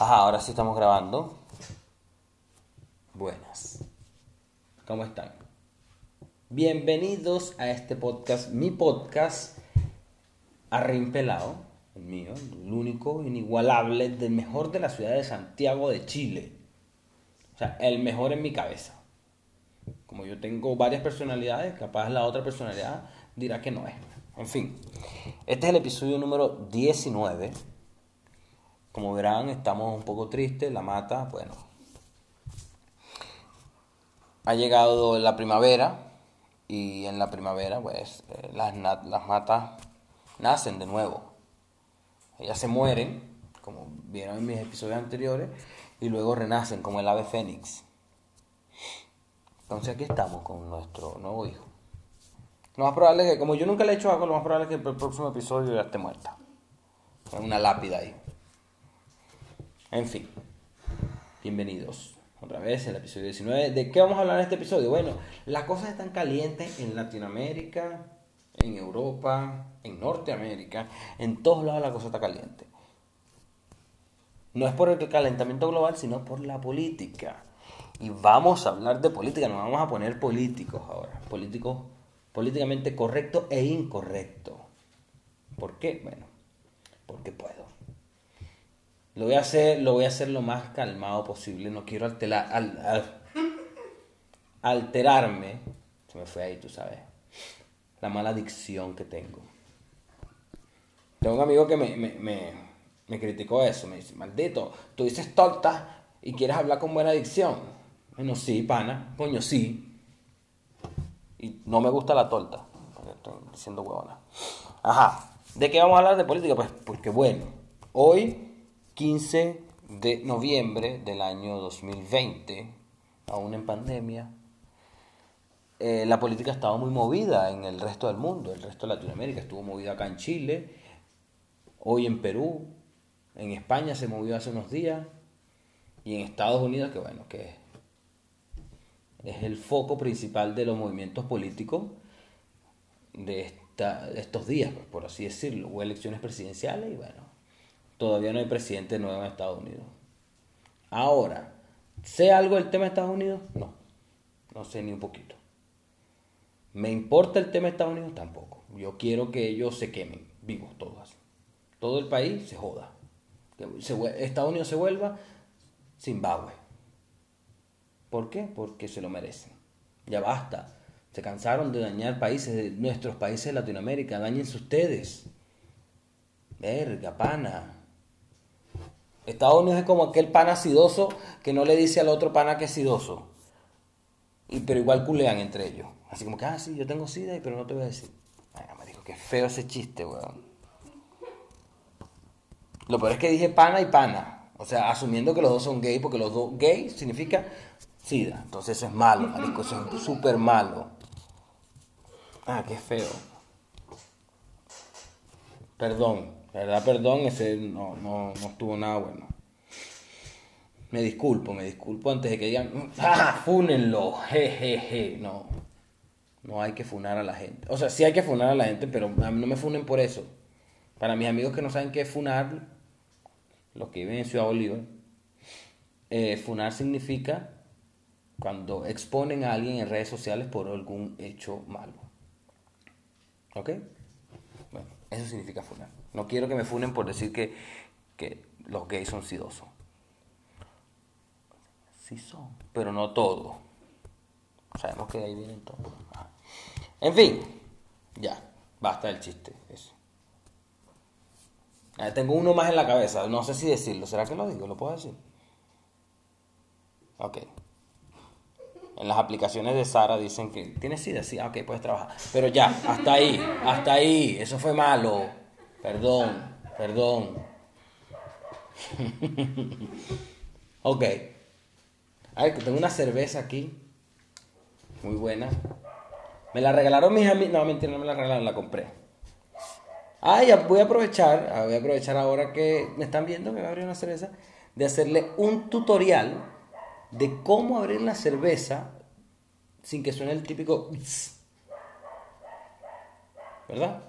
Ahora sí estamos grabando. Buenas. ¿Cómo están? Bienvenidos a este podcast, mi podcast, Arrimpelado, el mío, el único, inigualable, del mejor de la ciudad de Santiago de Chile. O sea, el mejor en mi cabeza. Como yo tengo varias personalidades, capaz la otra personalidad dirá que no es. En fin, este es el episodio número 19 como verán, estamos un poco tristes. La mata, bueno. Ha llegado la primavera y en la primavera, pues, eh, las, las matas nacen de nuevo. Ellas se mueren, como vieron en mis episodios anteriores, y luego renacen como el ave fénix. Entonces aquí estamos con nuestro nuevo hijo. Lo más probable es que, como yo nunca le he hecho algo, lo más probable es que el próximo episodio ya esté muerta. Una lápida ahí. En fin, bienvenidos otra vez al episodio 19. ¿De qué vamos a hablar en este episodio? Bueno, las cosas están calientes en Latinoamérica, en Europa, en Norteamérica, en todos lados la cosa está caliente. No es por el calentamiento global, sino por la política. Y vamos a hablar de política, nos vamos a poner políticos ahora, políticos políticamente correcto e incorrecto. ¿Por qué? Bueno, porque puedo. Lo voy a hacer, lo voy a hacer lo más calmado posible. No quiero alterar, al, alterarme. Se me fue ahí, tú sabes. La mala adicción que tengo. Tengo un amigo que me, me, me, criticó eso. Me dice, maldito, tú dices torta y quieres hablar con buena adicción. Bueno, sí, pana. Coño, sí. Y no me gusta la torta. Estoy diciendo huevona. Ajá. ¿De qué vamos a hablar de política? Pues porque bueno, hoy 15 de noviembre del año 2020, aún en pandemia, eh, la política estaba muy movida en el resto del mundo, el resto de Latinoamérica, estuvo movida acá en Chile, hoy en Perú, en España se movió hace unos días, y en Estados Unidos, que bueno, que es el foco principal de los movimientos políticos de, de estos días, pues, por así decirlo. Hubo elecciones presidenciales y bueno, todavía no hay presidente nuevo en Estados Unidos. Ahora, ¿sé algo del tema de Estados Unidos? No, no sé ni un poquito. ¿Me importa el tema de Estados Unidos? Tampoco. Yo quiero que ellos se quemen, vivos todos. Todo el país se joda. Que Estados Unidos se vuelva Zimbabue. ¿Por qué? Porque se lo merecen. Ya basta. Se cansaron de dañar países, nuestros países de Latinoamérica. Dañense ustedes. Verga, pana. Estados Unidos es como aquel pan acidoso que no le dice al otro pana que es acidoso. Y, pero igual culean entre ellos. Así como que, ah, sí, yo tengo sida, pero no te voy a decir. Ay, me dijo, qué feo ese chiste, weón. Lo peor es que dije pana y pana. O sea, asumiendo que los dos son gay, porque los dos gay significa sida. Entonces eso es malo, marico, eso es súper malo. Ah, qué feo. Perdón. La verdad, perdón, ese no, no, no estuvo nada bueno. Me disculpo, me disculpo antes de que digan, ¡ah! ¡Fúnenlo! No. No hay que funar a la gente. O sea, sí hay que funar a la gente, pero a mí no me funen por eso. Para mis amigos que no saben qué es funar, los que viven en Ciudad Bolívar, eh, funar significa cuando exponen a alguien en redes sociales por algún hecho malo. ¿Ok? Bueno, eso significa funar. No quiero que me funen por decir que, los gays son sidosos. Sí son, pero no todos. Sabemos que ahí vienen todos. En fin, ya, basta del chiste. Eso. tengo uno más en la cabeza, no sé si decirlo. ¿Será que lo digo? ¿Lo puedo decir? Ok. En las aplicaciones de Sara dicen que tienes sida, sí, ok, puedes trabajar. Pero ya, hasta ahí, hasta ahí, eso fue malo. Perdón, perdón. ok. A ver, que tengo una cerveza aquí. Muy buena. Me la regalaron mis amigos. No, mentira, no me la regalaron, la compré. Ah, voy a aprovechar, ah, voy a aprovechar ahora que me están viendo que voy a abrir una cerveza, de hacerle un tutorial de cómo abrir la cerveza sin que suene el típico... ¿Verdad?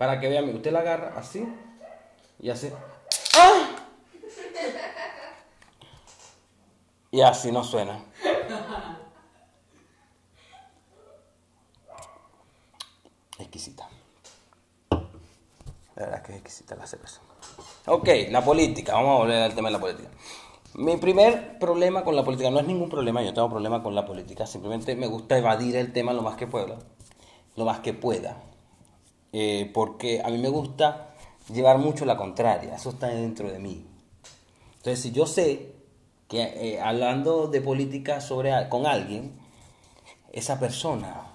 Para que vean, usted la agarra así y hace ¡Ah! Y así no suena. Exquisita. La verdad es que es exquisita la cerveza. Ok, la política. Vamos a volver al tema de la política. Mi primer problema con la política, no es ningún problema, yo tengo problema con la política, simplemente me gusta evadir el tema lo más que pueda, lo más que pueda, eh, porque a mí me gusta llevar mucho la contraria, eso está dentro de mí. Entonces, si yo sé que eh, hablando de política sobre, con alguien, esa persona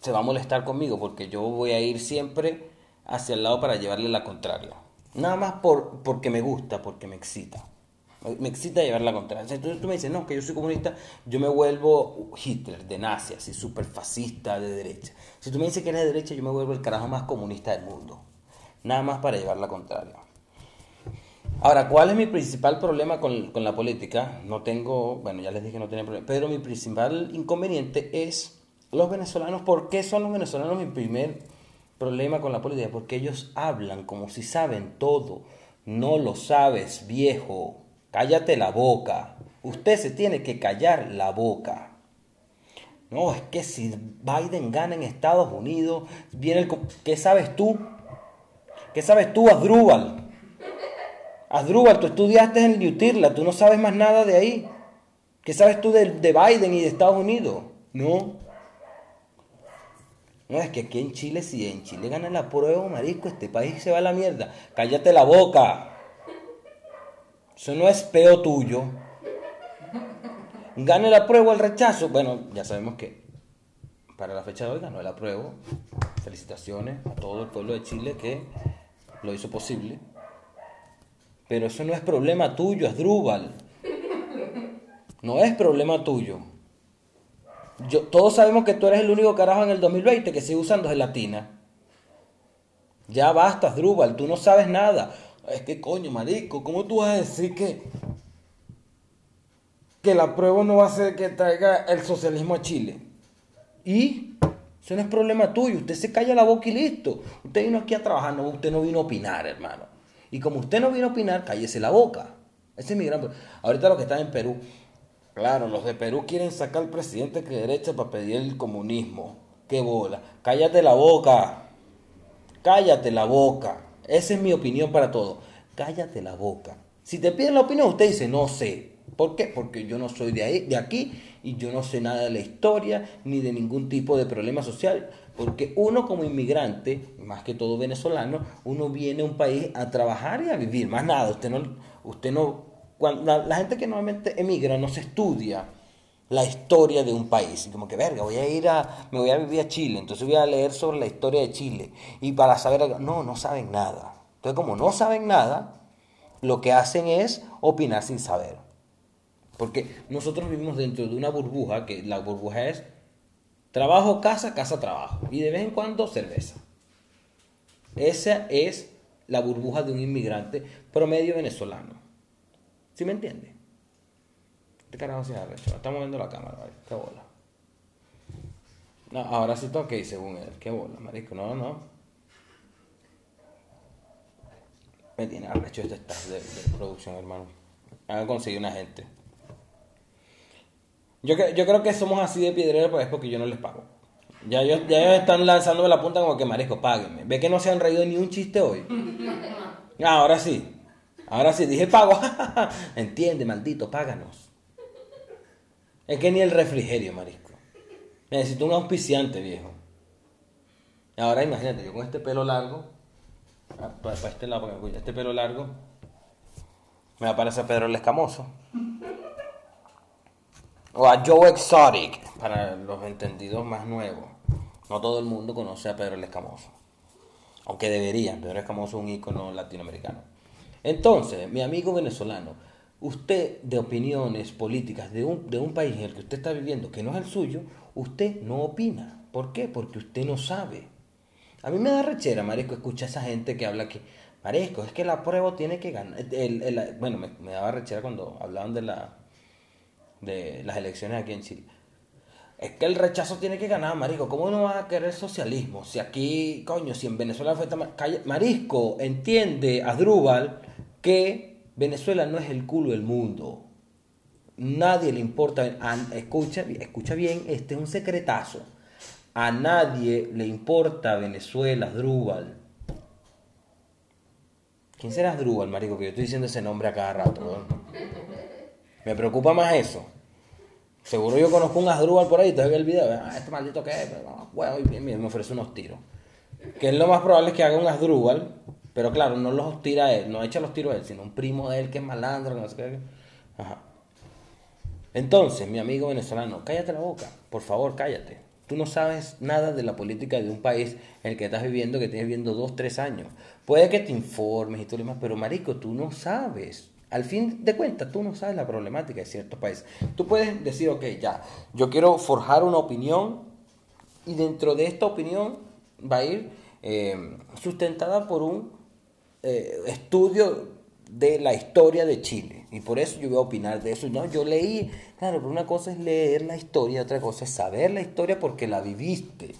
se va a molestar conmigo porque yo voy a ir siempre hacia el lado para llevarle la contraria. Nada más por, porque me gusta, porque me excita. Me excita llevar la contraria. Entonces tú me dices, no, que yo soy comunista, yo me vuelvo Hitler, de nazi, así súper fascista, de derecha. Si tú me dices que eres de derecha, yo me vuelvo el carajo más comunista del mundo. Nada más para llevar la contraria. Ahora, ¿cuál es mi principal problema con, con la política? No tengo, bueno, ya les dije que no tenía problema, pero mi principal inconveniente es los venezolanos. ¿Por qué son los venezolanos mi primer problema con la política? Porque ellos hablan como si saben todo. No lo sabes, viejo. Cállate la boca. Usted se tiene que callar la boca. No, es que si Biden gana en Estados Unidos, viene el... ¿Qué sabes tú? ¿Qué sabes tú, Asdrúbal? Asdrúbal, tú estudiaste en Newtirla, tú no sabes más nada de ahí. ¿Qué sabes tú de, de Biden y de Estados Unidos? No. No, es que aquí en Chile, si en Chile gana la prueba, marisco, este país se va a la mierda. Cállate la boca. Eso no es peo tuyo. Gane la prueba o el rechazo. Bueno, ya sabemos que para la fecha de hoy ganó el apruebo. Felicitaciones a todo el pueblo de Chile que lo hizo posible. Pero eso no es problema tuyo, es Drúbal. No es problema tuyo. Yo, todos sabemos que tú eres el único carajo en el 2020 que sigue usando gelatina. Ya basta, Drúbal, tú no sabes nada. Es que coño, marico, ¿cómo tú vas a decir que, que la prueba no va a ser que traiga el socialismo a Chile? Y eso no es problema tuyo, usted se calla la boca y listo. Usted vino aquí a trabajar, no, usted no vino a opinar, hermano. Y como usted no vino a opinar, cállese la boca. Ese es mi gran... Ahorita lo que está en Perú, claro, los de Perú quieren sacar al presidente que derecha para pedir el comunismo. ¡Qué bola! Cállate la boca. Cállate la boca. Esa es mi opinión para todo. Cállate la boca. Si te piden la opinión, usted dice, no sé. ¿Por qué? Porque yo no soy de, ahí, de aquí y yo no sé nada de la historia ni de ningún tipo de problema social. Porque uno como inmigrante, más que todo venezolano, uno viene a un país a trabajar y a vivir. Más nada, usted no... Usted no cuando, la, la gente que normalmente emigra no se estudia la historia de un país. Y como que, verga, voy a ir a, me voy a vivir a Chile, entonces voy a leer sobre la historia de Chile. Y para saber, no, no saben nada. Entonces, como no saben nada, lo que hacen es opinar sin saber. Porque nosotros vivimos dentro de una burbuja, que la burbuja es trabajo, casa, casa, trabajo. Y de vez en cuando cerveza. Esa es la burbuja de un inmigrante promedio venezolano. ¿Sí me entiende? ¿Qué carajo se arrecho? Está moviendo la cámara, ¿vale? Qué bola. No, ahora sí ok, según él. Qué bola, marico. No, no. Me tiene arrecho este staff de, de producción, hermano. Han conseguido una gente. Yo, yo creo que somos así de piedrero, pues es porque yo no les pago. Ya ellos, ya ellos están lanzándome la punta como que, marisco, páguenme. Ve que no se han reído ni un chiste hoy. Ah, ahora sí. Ahora sí, dije pago. Entiende, maldito, páganos. Es que ni el refrigerio, marisco. Necesito un auspiciante, viejo. Ahora imagínate, yo con este pelo largo, ah, para, este lado, porque este pelo largo, me va a Pedro el Escamoso. O a Joe Exotic, para los entendidos más nuevos. No todo el mundo conoce a Pedro el Escamoso. Aunque deberían, Pedro el Escamoso es un ícono latinoamericano. Entonces, mi amigo venezolano, usted de opiniones políticas de un, de un país en el que usted está viviendo, que no es el suyo, usted no opina. ¿Por qué? Porque usted no sabe. A mí me da rechera, Marisco, escuchar a esa gente que habla que, Marisco, es que la prueba tiene que ganar. El- el- bueno, me, daba rechera cuando hablaban de, la, de las elecciones aquí en Chile. Es que el rechazo tiene que ganar, Marisco. ¿Cómo no va a querer socialismo? Si aquí, coño, si en Venezuela fue Marisco, entiende, Adrúbal, que Venezuela no es el culo del mundo. Nadie le importa. Escucha, escucha bien, este es un secretazo. A nadie le importa Venezuela, Drúbal. ¿Quién será Drúbal, marico? Que yo estoy diciendo ese nombre a cada rato. Me preocupa más eso. Seguro yo conozco un Asdrúbal por ahí, te ve el video, ah, este maldito que es, bueno, me ofrece unos tiros. Que es lo más probable es que haga un Asdrúbal, pero claro, no los tira él, no echa los tiros él, sino un primo de él que es malandro, no sé qué. Ajá. Entonces, mi amigo venezolano, cállate la boca, por favor, cállate. Tú no sabes nada de la política de un país en el que estás viviendo, que tienes viviendo dos, tres años. Puede que te informes y todo lo demás, pero marico, tú no sabes. Al fin de cuentas, tú no sabes la problemática de ciertos países. Tú puedes decir, ok, ya, yo quiero forjar una opinión y dentro de esta opinión va a ir eh, sustentada por un eh, estudio de la historia de Chile. Y por eso yo voy a opinar de eso. No, yo leí, claro, pero una cosa es leer la historia, otra cosa es saber la historia porque la viviste.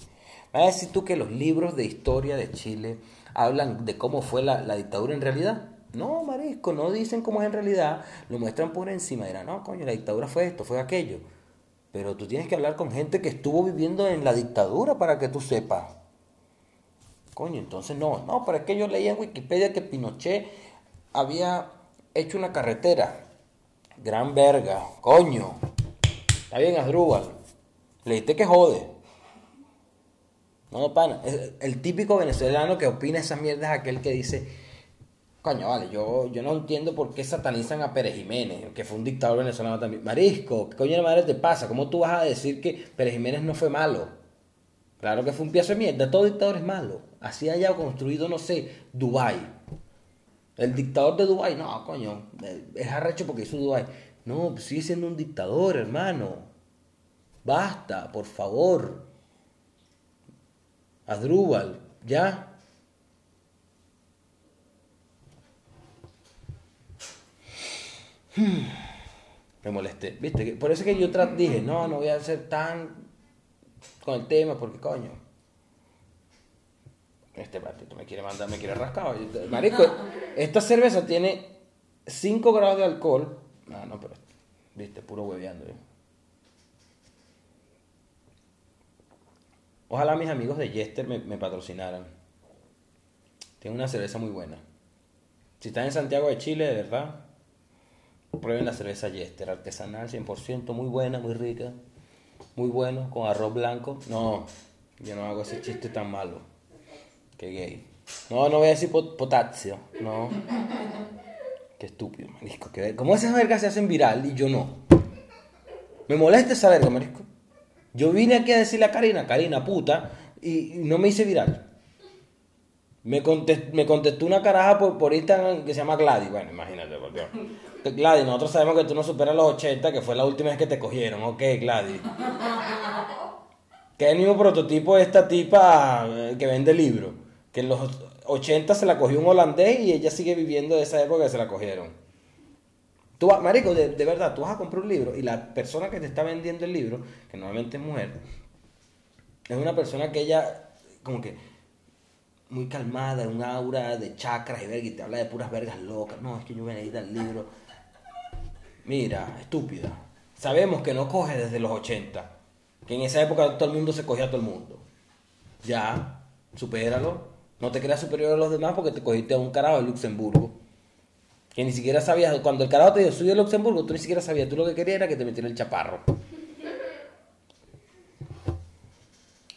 ¿Vas a decir tú que los libros de historia de Chile hablan de cómo fue la, dictadura en realidad? No, marisco, no dicen cómo es en realidad, lo muestran por encima. Dirán, no, coño, la dictadura fue esto, fue aquello. Pero tú tienes que hablar con gente que estuvo viviendo en la dictadura para que tú sepas. Coño, entonces no, no, pero es que yo leí en Wikipedia que Pinochet había hecho una carretera. Gran verga, coño. Está bien, Asdrúbal. Leíste que jode. No, pana. El, típico venezolano que opina esas mierdas es aquel que dice, coño, vale, yo, yo no entiendo por qué satanizan a Pérez Jiménez, que fue un dictador venezolano también. Marisco, ¿qué coño de madre te pasa? ¿Cómo tú vas a decir que Pérez Jiménez no fue malo? Claro que fue un piazo de mierda, todo dictador es malo. Así haya construido, no sé, Dubai el dictador de Dubái, no, coño, es arrecho porque hizo Dubái. No, sigue siendo un dictador, hermano. Basta, por favor. Adrúbal, ya. Me molesté, ¿viste? Por eso que yo dije, no, no voy a ser tan con el tema, porque coño este patito me quiere mandar, me quiere rascar. Marico, esta cerveza tiene 5 grados de alcohol. Ah, no, pero, viste, puro hueveando. ¿eh? Ojalá mis amigos de Jester me, me patrocinaran. Tiene una cerveza muy buena. Si están en Santiago de Chile, de verdad, prueben la cerveza Jester, artesanal, 100%, muy buena, muy rica, muy bueno, con arroz blanco. No, yo no hago ese chiste tan malo. Qué gay. No, no voy a decir potasio. No. Qué estúpido, marisco. ¿Cómo esas vergas se hacen viral y yo no? Me molesta esa verga, marisco. Yo vine aquí a decirle a Karina, Karina, puta, y, no me hice viral. Me, me contestó una caraja por, por Instagram que se llama Gladys. Bueno, imagínate, por Dios. Gladys, nosotros sabemos que tú no superas los 80, que fue la última vez que te cogieron. Ok, Gladys. Que es el mismo prototipo de esta tipa eh, que vende libros que en los 80 se la cogió un holandés y ella sigue viviendo de esa época que se la cogieron. Tú, marico, de, verdad, tú vas a comprar un libro y la persona que te está vendiendo el libro, que normalmente es mujer, es una persona que ella, como que, muy calmada, un aura de chakras y verga, y te habla de puras vergas locas. No, es que yo me leí el libro. Mira, estúpida. Sabemos que no coge desde los 80. Que en esa época todo el mundo se cogía a todo el mundo. Ya, supéralo. No te creas superior a los demás porque te cogiste a un carajo de Luxemburgo. Que ni siquiera sabías, cuando el carajo te dijo, soy de Luxemburgo, tú ni siquiera sabías, tú lo que querías era que te metiera el chaparro.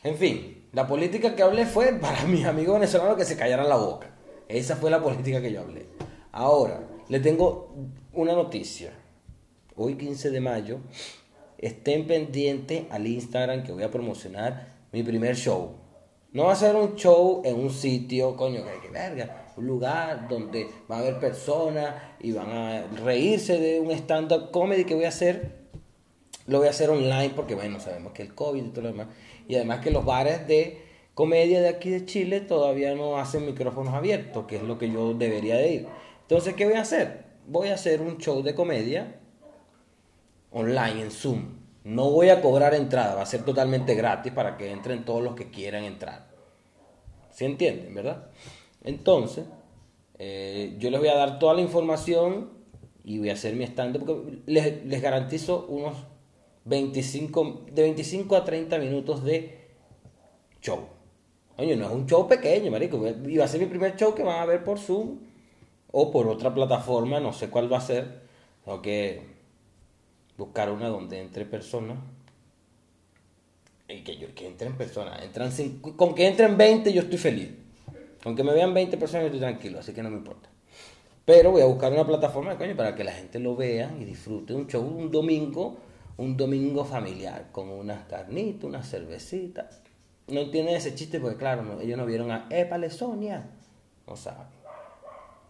En fin, la política que hablé fue para mis amigos venezolanos que se callaran la boca. Esa fue la política que yo hablé. Ahora, le tengo una noticia. Hoy 15 de mayo, estén pendientes al Instagram que voy a promocionar mi primer show. No ser un show en un sitio, coño, que, que verga, un lugar donde va a haber personas y van a reírse de un stand-up comedy que voy a hacer. Lo voy a hacer online porque, bueno, sabemos que el COVID y todo lo demás. Y además que los bares de comedia de aquí de Chile todavía no hacen micrófonos abiertos, que es lo que yo debería de ir. Entonces, ¿qué voy a hacer? Voy a hacer un show de comedia online en Zoom. No voy a cobrar entrada, va a ser totalmente gratis para que entren todos los que quieran entrar. ¿Sí entienden, verdad? Entonces, Eh, yo les voy a dar toda la información y voy a hacer mi stand porque les, les garantizo unos 25, de 25 a 30 minutos de show. Oye, no es un show pequeño, marico. Y va a ser mi primer show que van a ver por Zoom o por otra plataforma, no sé cuál va a ser. Tengo que buscar una donde entre personas. Y que, yo, que entren personas. Entran con que entren 20 yo estoy feliz. Con que me vean 20 personas yo estoy tranquilo, así que no me importa. Pero voy a buscar una plataforma, coño, para que la gente lo vea y disfrute un show un domingo, un domingo familiar, con unas carnitas, unas cervecitas. No entienden ese chiste porque, claro, ellos no vieron a Épale Sonia. No saben.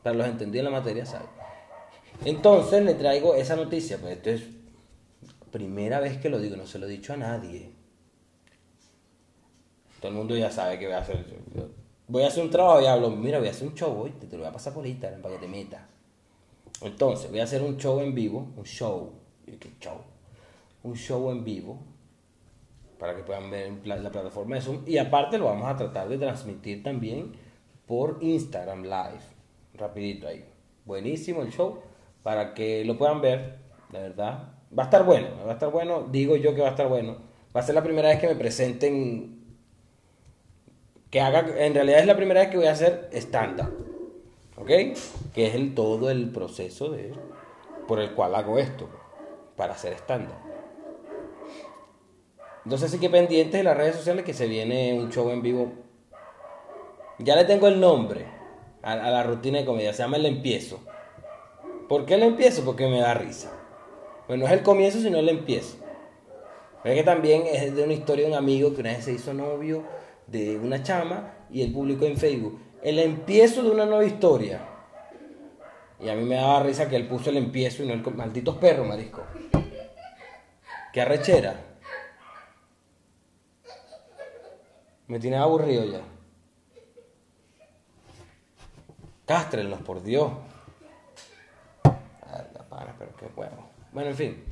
Pero los entendí en la materia, ¿saben? Entonces le traigo esa noticia, pues esto es primera vez que lo digo, no se lo he dicho a nadie. Todo el mundo ya sabe que voy a hacer. Voy a hacer un trabajo y hablo, mira, voy a hacer un show hoy, te, lo voy a pasar por Instagram para que te metas. Entonces, voy a hacer un show en vivo, un show. Un show en vivo, para que puedan ver en la plataforma de Zoom. Y aparte lo vamos a tratar de transmitir también por Instagram Live, rapidito ahí. Buenísimo el show, para que lo puedan ver, de verdad. Va a estar bueno, va a estar bueno, digo yo que va a estar bueno. Va a ser la primera vez que me presenten que haga, en realidad es la primera vez que voy a hacer estándar, ¿ok? Que es el, todo el proceso de, por el cual hago esto, para hacer estándar. Entonces sí que pendientes de las redes sociales que se viene un show en vivo. Ya le tengo el nombre a, a la rutina de comedia, se llama El Empiezo. ¿Por qué el empiezo? Porque me da risa. Pues no es el comienzo, sino el empiezo. Es que también es de una historia de un amigo que una vez se hizo novio de una chama y él publicó en Facebook el empiezo de una nueva historia. Y a mí me daba risa que él puso el empiezo y no el malditos perros, marisco. Qué arrechera. Me tiene aburrido ya. Cástrenlos, por Dios. La pana, pero qué huevo. Bueno, en fin.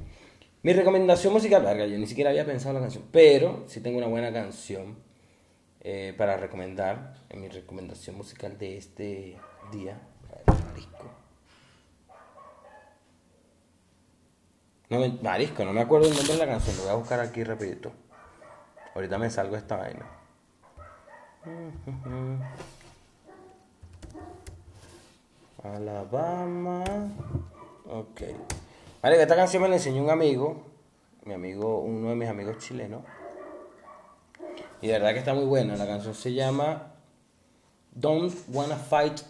Mi recomendación musical, larga, yo ni siquiera había pensado en la canción, pero sí tengo una buena canción eh, para recomendar en mi recomendación musical de este día. Marisco. No, marisco, no me acuerdo el nombre de la canción, lo voy a buscar aquí rapidito. Ahorita me salgo esta vaina. Alabama. Ok. Vale, esta canción me la enseñó un amigo, mi amigo, uno de mis amigos chilenos. Y de verdad que está muy buena. La canción se llama Don't Wanna Fight.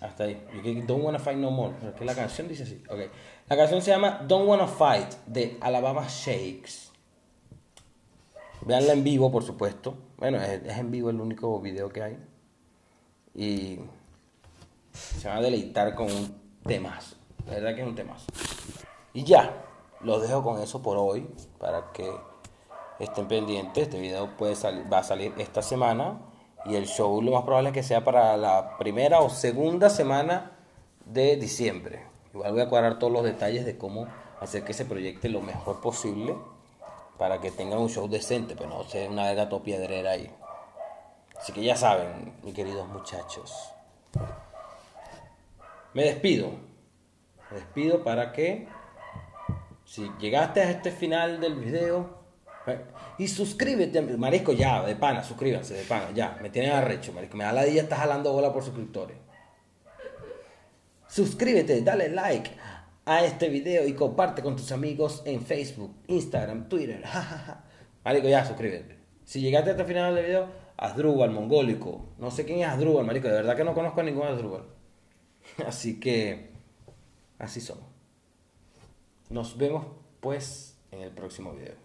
hasta ahí. Don't Wanna Fight No More. Porque la canción dice así. Okay. La canción se llama Don't Wanna Fight de Alabama Shakes. Veanla en vivo, por supuesto. Bueno, es, en vivo el único video que hay. Y se van a deleitar con un temazo. La verdad que es un temazo. Y ya, los dejo con eso por hoy. Para que estén pendientes, este video puede va a salir esta semana y el show lo más probable es que sea para la primera o segunda semana de diciembre. Igual voy a cuadrar todos los detalles de cómo hacer que se proyecte lo mejor posible para que tengan un show decente, pero no sea una verga piedrera ahí. Así que ya saben, mis queridos muchachos. Me despido. Me despido para que si llegaste a este final del video, y suscríbete, marisco, ya, de pana, suscríbanse, de pana, ya. Me tienen arrecho, marisco. Me da la día, estás jalando bola por suscriptores. Suscríbete, dale like a este video y comparte con tus amigos en Facebook, Instagram, Twitter. marico, ya, suscríbete. Si llegaste hasta el final del video, Asdrúbal, mongólico. No sé quién es Asdrúbal, marico. De verdad que no conozco a ningún Asdrúbal. Así que, así somos. Nos vemos, pues, en el próximo video.